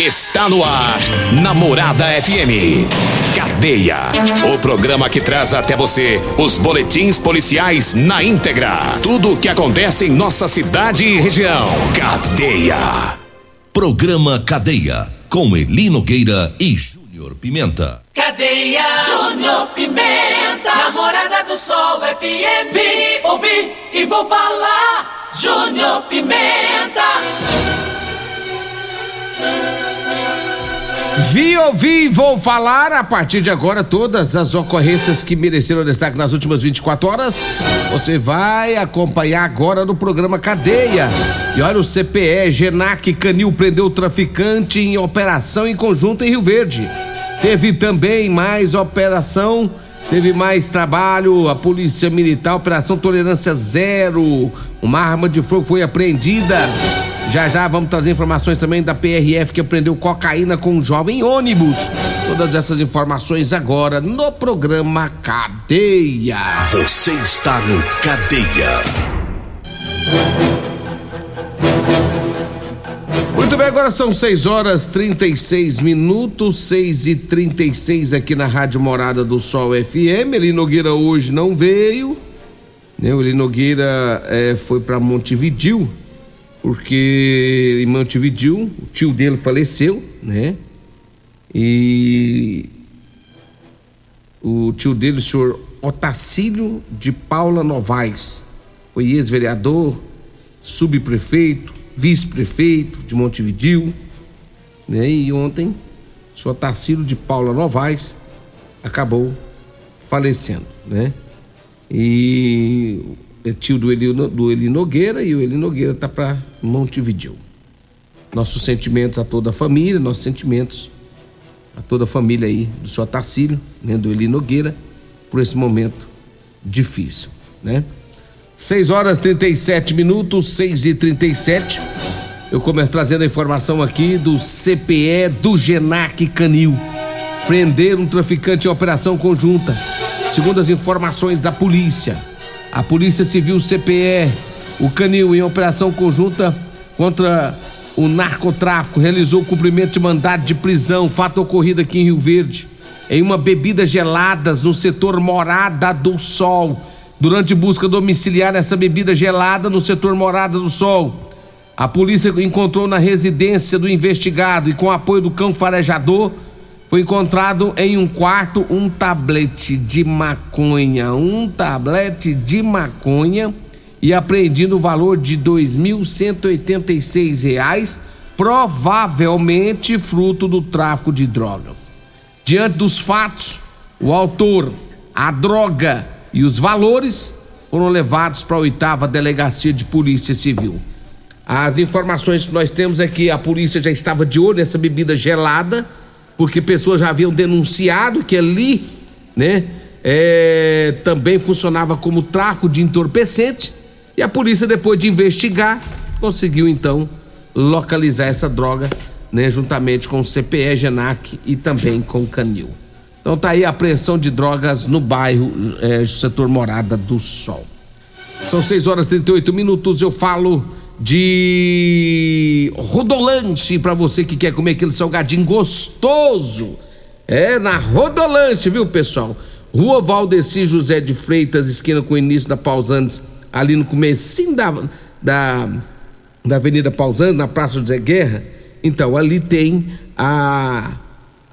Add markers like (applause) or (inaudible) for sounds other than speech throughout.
Está no ar, Namorada FM. Cadeia. O programa que traz até você os boletins policiais na íntegra. Tudo o que acontece em nossa cidade e região. Cadeia. Programa Cadeia. Com Eli Nogueira e Júnior Pimenta. Cadeia. Júnior Pimenta. Namorada do Sol FM. Vi, ouvi e vou falar. Júnior Pimenta. Vi, ouvi, vou falar a partir de agora todas as ocorrências que mereceram destaque nas últimas 24 horas. Você vai acompanhar agora no programa Cadeia. E olha, o CPE, Genac Canil prendeu o traficante em operação em conjunto em Rio Verde. Teve também mais operação, teve mais trabalho, a Polícia Militar, Operação Tolerância Zero. Uma arma de fogo foi apreendida. Já já vamos trazer informações também da PRF que apreendeu cocaína com um jovem ônibus. Todas essas informações agora no programa Cadeia. Você está no Cadeia. Muito bem, agora são 6 horas 36 minutos, 6 e 36 aqui na Rádio Morada do Sol FM. Eli Nogueira hoje não veio, né? O Eli Nogueira é, foi para Montevidil porque em Montevideo o tio dele faleceu, né? E o tio dele, o senhor Otacílio de Paula Novaes, foi ex-vereador, subprefeito, vice-prefeito de Montevideo, né? E ontem, o senhor Otacílio de Paula Novaes acabou falecendo, né? E é tio do Eli, do Eli Nogueira e o Eli Nogueira tá para Montevideo. Nossos sentimentos a toda a família, nossos sentimentos a toda a família aí do seu Tacílio, né, do Eli Nogueira, por esse momento difícil, né? 6 horas 37 minutos, 6 e 37 Eu começo trazendo a informação aqui do CPE do Genac Canil. Prender um traficante em operação conjunta. Segundo as informações da polícia, a Polícia Civil CPE, o Canil, em operação conjunta contra o narcotráfico, realizou o cumprimento de mandado de prisão, fato ocorrido aqui em Rio Verde, em uma bebida geladas no setor Morada do Sol. Durante busca domiciliar essa bebida gelada no setor Morada do Sol, a polícia encontrou na residência do investigado e com apoio do cão farejador foi encontrado em um quarto um tablete de maconha, um tablete de maconha e apreendido o valor de R$ 2.186, provavelmente fruto do tráfico de drogas. Diante dos fatos, o autor, a droga e os valores foram levados para a oitava delegacia de polícia civil. As informações que nós temos é que a polícia já estava de olho nessa bebida gelada porque pessoas já haviam denunciado que ali, né, é, também funcionava como tráfico de entorpecente e a polícia depois de investigar conseguiu então localizar essa droga, né, juntamente com o CPE Genac e também com o Canil. Então tá aí a apreensão de drogas no bairro é, setor Morada do Sol. São 6 horas e 38 minutos, eu falo de Rodolanche para você que quer comer aquele salgadinho gostoso. É na Rodolanche, viu, pessoal? Rua Valdeci José de Freitas, esquina com o início da Pausantes, ali no começo da, da, da Avenida Pausantes, na Praça José Guerra. Então, ali tem a,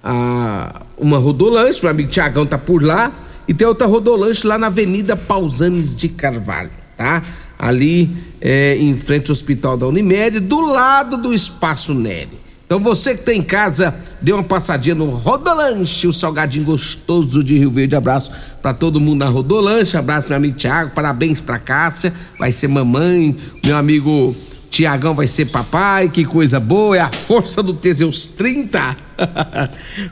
a uma Rodolanche, meu amigo Tiagão tá por lá, e tem outra Rodolanche lá na Avenida Pausanes de Carvalho, tá? Ali é, em frente ao Hospital da Unimed, do lado do Espaço Nery. Então você que tem em casa, dê uma passadinha no Rodolanche, o salgadinho gostoso de Rio Verde. Abraço para todo mundo na Rodolanche, abraço meu amigo Tiago, parabéns pra Cássia, vai ser mamãe, meu amigo Tiagão vai ser papai, que coisa boa, é a força do Teseus 30.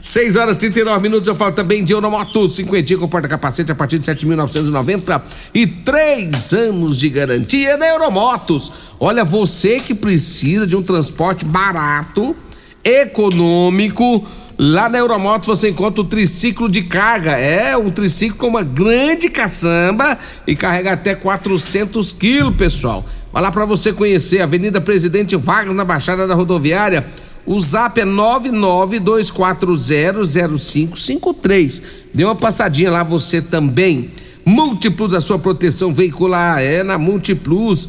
6 (laughs) horas e 39 minutos, eu falo também de Euromoto, 50 com porta-capacete a partir de 7.990 e 3 anos de garantia na Euromotos. Olha, você que precisa de um transporte barato, econômico. Lá na Euromotos você encontra o triciclo de carga. É um triciclo com uma grande caçamba e carrega até 400 quilos, pessoal. Vai lá para você conhecer, Avenida Presidente Vargas, na Baixada da Rodoviária. O zap é 992400553. Dê uma passadinha lá você também. Múltiplos, a sua proteção veicular é na Múltiplos.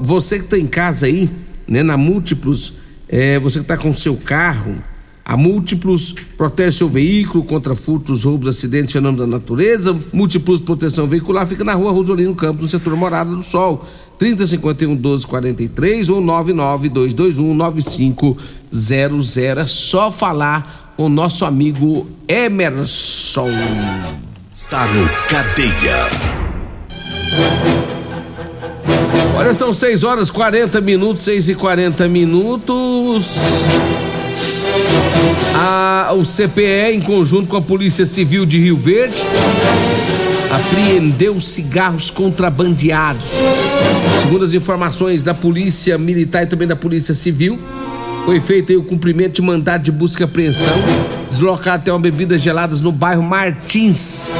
Você que está em casa aí, né? Na Múltiplos é, você que está com seu carro, a Múltiplos protege seu veículo contra furtos, roubos, acidentes, fenômenos da natureza. Múltiplos Proteção Veicular fica na rua Rosolino Campos, no setor Morada do Sol. 3051 1243 ou 99221 9500. É só falar com o nosso amigo Emerson. Está no Cadeia. Olha, são 6 horas 40 minutos, 6 e 40 minutos. A, o CPE, em conjunto com a Polícia Civil de Rio Verde, apreendeu cigarros contrabandeados. Segundo as informações da Polícia Militar e também da Polícia Civil, foi feito o cumprimento de mandado de busca e apreensão, deslocado até uma bebidas geladas no bairro Martins.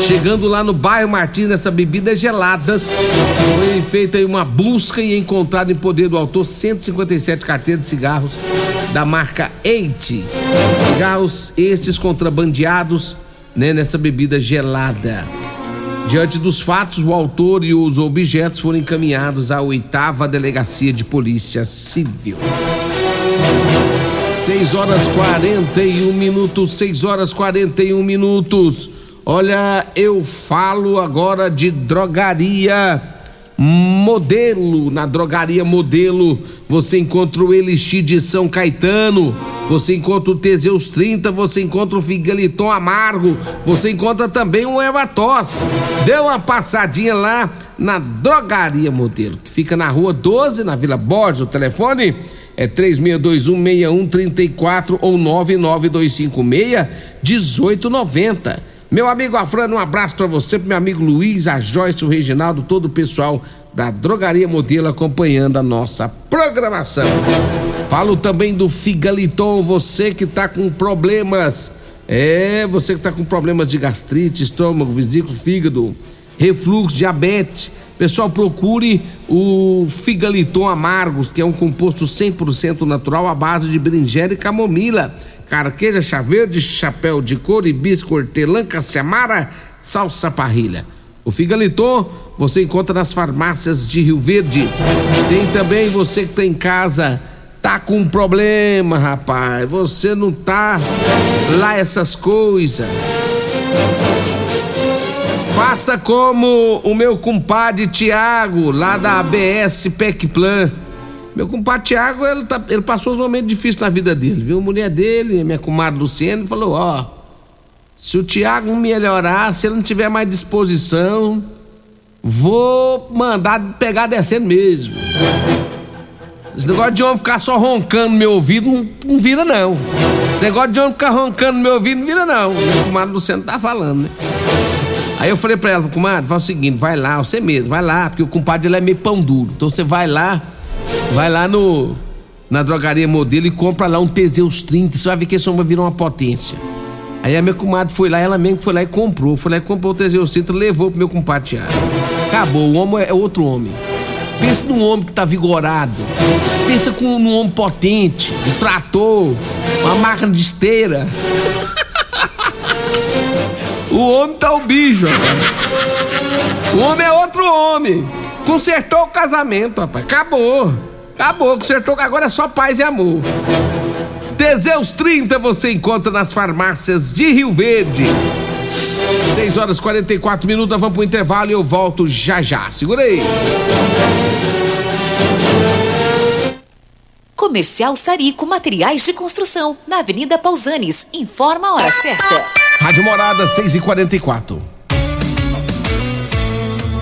Chegando lá no bairro Martins, nessa bebidas geladas, foi feita uma busca e encontrado em poder do autor 157 carteiras de cigarros da marca Eight. Cigarros estes contrabandeados né, nessa bebida gelada. Diante dos fatos, o autor e os objetos foram encaminhados à oitava delegacia de polícia civil. 6 horas 41 minutos, 6 horas 41 minutos. Olha, eu falo agora de drogaria modelo. Na drogaria modelo você encontra o Elixir de São Caetano, você encontra o Teseus 30, você encontra o Figaliton Amargo, você encontra também o Evatos. Dê uma passadinha lá na drogaria modelo, que fica na rua 12, na Vila Borges. O telefone é 36216134 ou 99256 1890. Meu amigo Afrano, um abraço para você, pro meu amigo Luiz, a Joyce, o Reginaldo, todo o pessoal da Drogaria Modelo acompanhando a nossa programação. Falo também do Figaliton, você que tá com problemas, é, você que tá com problemas de gastrite, estômago, vesícula, fígado, refluxo, diabetes. Pessoal, procure o Figaliton Amargos, que é um composto 100% natural à base de berinjela e camomila carqueja, chá verde, chapéu de couro, hibisco, hortelã, caciamara, salsa parrilha. O Figaliton você encontra nas farmácias de Rio Verde. Tem também você que tem em casa, tá com um problema, rapaz. Você não tá lá essas coisas. Faça como o meu compadre Tiago, lá da ABS Pecplan. Meu compadre Tiago, ele, tá, ele passou os momentos difíceis na vida dele, viu? A mulher dele, minha comadre Luciene, falou: Ó, se o Tiago melhorar, se ele não tiver mais disposição, vou mandar pegar descendo mesmo. Esse negócio de homem ficar só roncando no meu ouvido não, não vira, não. Esse negócio de homem ficar roncando no meu ouvido não vira, não. Minha comadre Luciene tá falando, né? Aí eu falei pra ela, comadre, faz o seguinte, vai lá, você mesmo, vai lá, porque o compadre ele é meio pão duro. Então você vai lá Vai lá no na drogaria modelo e compra lá um Teseus 30, você vai ver que esse homem virar uma potência. Aí a minha comadre foi lá, ela mesmo foi lá e comprou. Foi lá e comprou o Teseus 30, levou pro meu compadre. Acabou, o homem é outro homem. Pensa num homem que tá vigorado. Pensa com um homem potente, um trator, uma máquina de esteira. (laughs) o homem tá o bicho. O homem é outro homem. Consertou o casamento, rapaz. Acabou. Acabou, consertou. Agora é só paz e amor. Teseus 30 você encontra nas farmácias de Rio Verde. 6 horas e 44 minutos, nós vamos pro intervalo e eu volto já já. Segura aí. Comercial Sarico Materiais de Construção, na Avenida Pausanes. Informa a hora certa. Rádio Morada 6 e 44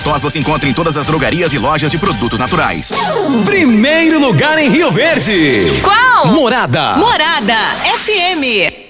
Ervatós você encontra em todas as drogarias e lojas de produtos naturais. Primeiro lugar em Rio Verde. Qual? Morada. Morada FM.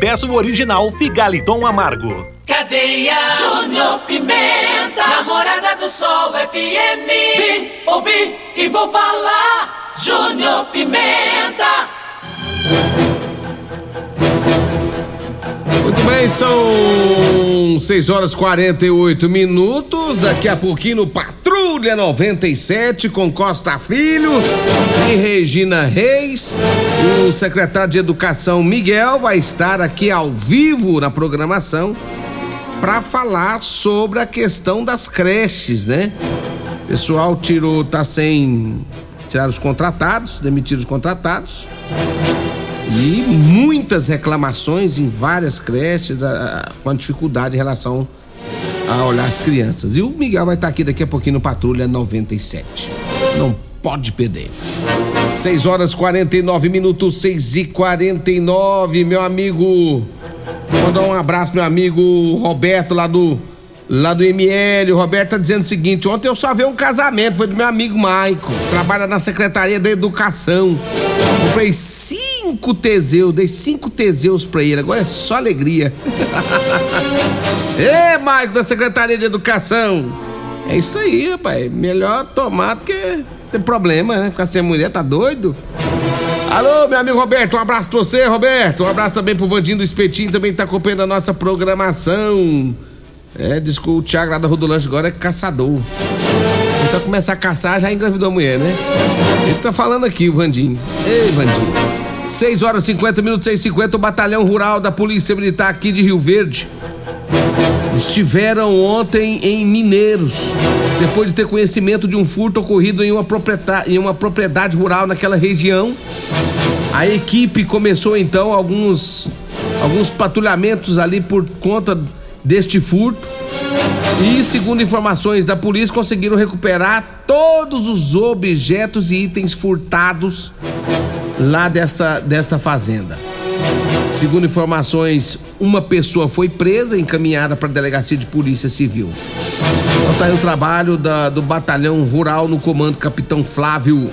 peça o original Figaliton Amargo. Cadeia Júnior Pimenta, namorada do Sol FM. Vim, ouvi e vou falar. Júnior Pimenta. Muito bem, são 6 horas 48 minutos. Daqui a pouquinho no Patrulha 97 com Costa Filho e Regina Reis. O secretário de Educação Miguel vai estar aqui ao vivo na programação para falar sobre a questão das creches, né? O pessoal tirou, tá sem tirar os contratados, demitir os contratados. E muitas reclamações em várias creches a, a, com dificuldade em relação olhar as crianças. E o Miguel vai estar aqui daqui a pouquinho no Patrulha 97. Não pode perder. 6 horas 49 minutos, 6 e 49, meu amigo. Vou mandar um abraço, meu amigo Roberto, lá do lá do ML. O Roberto tá dizendo o seguinte: ontem eu só vi um casamento, foi do meu amigo Maico, trabalha na Secretaria da Educação. Comprei cinco Teseus, dei cinco Teseus pra ele, agora é só alegria. (laughs) Ê, Maico da Secretaria de Educação! É isso aí, rapaz. Melhor tomar do que ter problema, né? Ficar sem mulher, tá doido? Alô, meu amigo Roberto, um abraço pra você, Roberto. Um abraço também pro Vandinho do Espetinho, também tá acompanhando a nossa programação. É, diz que o Thiago lá da Rodolanche agora é caçador. Se só começar a caçar, já engravidou a mulher, né? Ele tá falando aqui, o Vandinho. Ei, Vandinho. 6 horas 50 minutos, 6 50 o Batalhão Rural da Polícia Militar aqui de Rio Verde estiveram ontem em Mineiros, depois de ter conhecimento de um furto ocorrido em uma propriedade, em uma propriedade rural naquela região. A equipe começou então alguns, alguns patrulhamentos ali por conta deste furto. E, segundo informações da polícia, conseguiram recuperar todos os objetos e itens furtados lá desta, desta fazenda. Segundo informações, uma pessoa foi presa e encaminhada para a delegacia de polícia civil. Então tá aí o trabalho da, do batalhão rural no comando Capitão Flávio.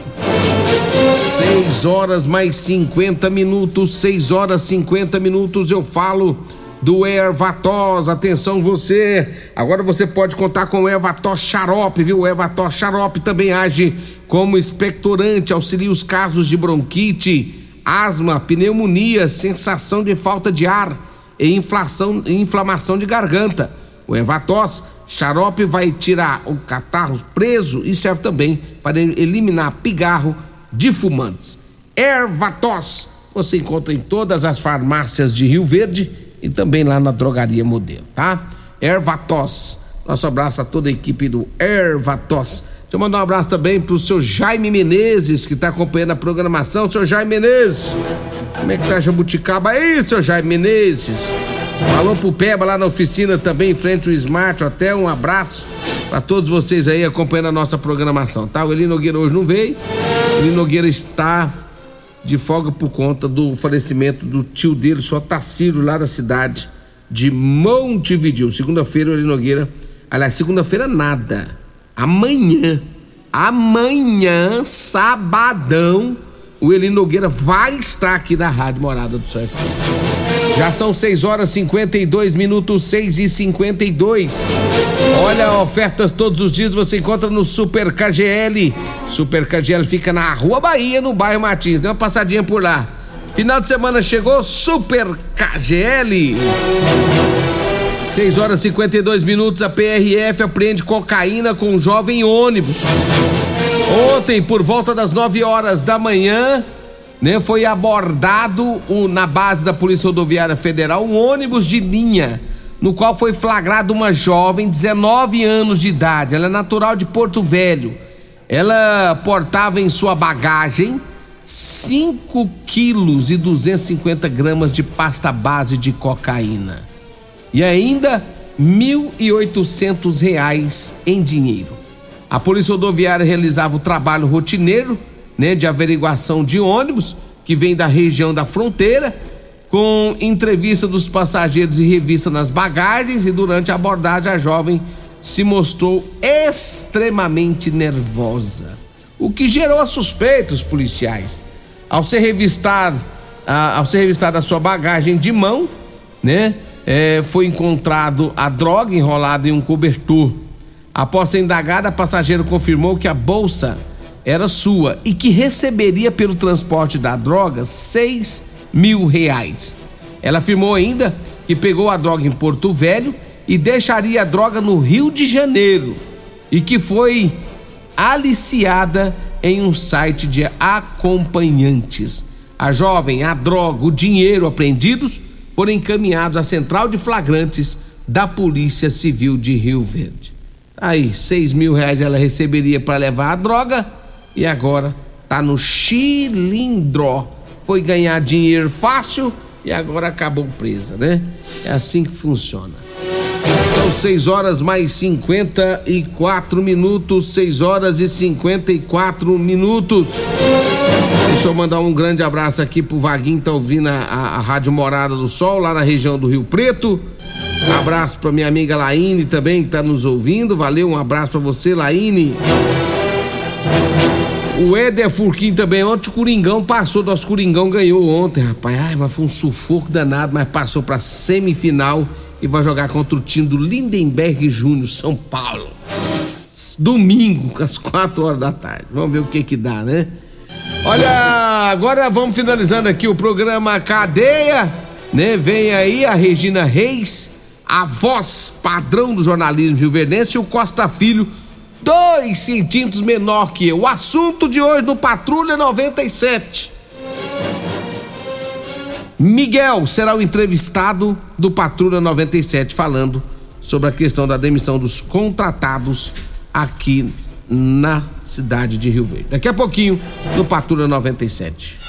6 horas mais 50 minutos, 6 horas 50 minutos eu falo do Ervatos. Atenção você, agora você pode contar com o Ervatos Xarope, viu? O Ervatos Xarope também age como expectorante, auxilia os casos de bronquite, asma, pneumonia, sensação de falta de ar e inflação, inflamação de garganta. O Evatos xarope vai tirar o catarro preso e serve também para eliminar pigarro de fumantes. Ervatos você encontra em todas as farmácias de Rio Verde e também lá na drogaria modelo, tá? Ervatos. Nosso abraço a toda a equipe do Ervatos Deixa eu mandar um abraço também pro seu Jaime Menezes, que tá acompanhando a programação. Seu Jaime Menezes, como é que tá Jabuticaba aí, seu Jaime Menezes? Falou pro Peba lá na oficina também, em frente ao Smart Até Um abraço para todos vocês aí acompanhando a nossa programação, tá? O Eli Nogueira hoje não veio. O Eli Nogueira está de folga por conta do falecimento do tio dele, só Tacílio, lá da cidade de Montevideo. Segunda-feira, o Eli Nogueira. Aliás, segunda-feira nada amanhã, amanhã, sabadão, o Eli Nogueira vai estar aqui na Rádio Morada do Sol Já são 6 horas 52 minutos, 6 e 52. Olha, ofertas todos os dias você encontra no Super KGL. Super KGL fica na Rua Bahia, no bairro Martins. Dê uma passadinha por lá. Final de semana chegou Super KGL. 6 horas e 52 minutos, a PRF apreende cocaína com um jovem ônibus. Ontem, por volta das 9 horas da manhã, né, foi abordado o, na base da Polícia Rodoviária Federal um ônibus de linha, no qual foi flagrado uma jovem, 19 anos de idade. Ela é natural de Porto Velho. Ela portava em sua bagagem 5 quilos e 250 gramas de pasta base de cocaína e ainda R$ 1.800 em dinheiro. A Polícia Rodoviária realizava o trabalho rotineiro né, de averiguação de ônibus que vem da região da fronteira, com entrevista dos passageiros e revista nas bagagens, e durante a abordagem a jovem se mostrou extremamente nervosa, o que gerou suspeitos policiais. Ao ser revistado, ao ser revistada a sua bagagem de mão, né? É, foi encontrado a droga enrolada em um cobertor. Após ser indagada, a passageira confirmou que a bolsa era sua e que receberia pelo transporte da droga seis mil reais. Ela afirmou ainda que pegou a droga em Porto Velho e deixaria a droga no Rio de Janeiro e que foi aliciada em um site de acompanhantes. A jovem, a droga, o dinheiro apreendidos foram encaminhados à central de flagrantes da Polícia Civil de Rio Verde. Aí, seis mil reais ela receberia para levar a droga e agora tá no chilindró. Foi ganhar dinheiro fácil e agora acabou presa, né? É assim que funciona. São 6 horas mais 54 minutos, 6 horas e 54 minutos. Deixa eu mandar um grande abraço aqui pro Vaguinho, tá ouvindo a, a, a Rádio Morada do Sol, lá na região do Rio Preto. Abraço pra minha amiga Laine também, que tá nos ouvindo. Valeu, um abraço pra você, Laine. O Éder Furquim também, ontem o Coringão passou, nosso Coringão ganhou ontem, rapaz. Ai, mas foi um sufoco danado, mas passou pra semifinal e vai jogar contra o time do Lindenberg Júnior, São Paulo. Domingo, às 4 horas da tarde. Vamos ver o que que dá, né? Olha, agora vamos finalizando aqui o programa Cadeia, né? Vem aí a Regina Reis, a voz padrão do jornalismo rio-verdense e o Costa Filho, dois centímetros menor que eu. O assunto de hoje no Patrulha 97. Miguel será o entrevistado do Patrulha 97 falando sobre a questão da demissão dos contratados aqui na cidade de Rio Verde. Daqui a pouquinho no Patrulha 97.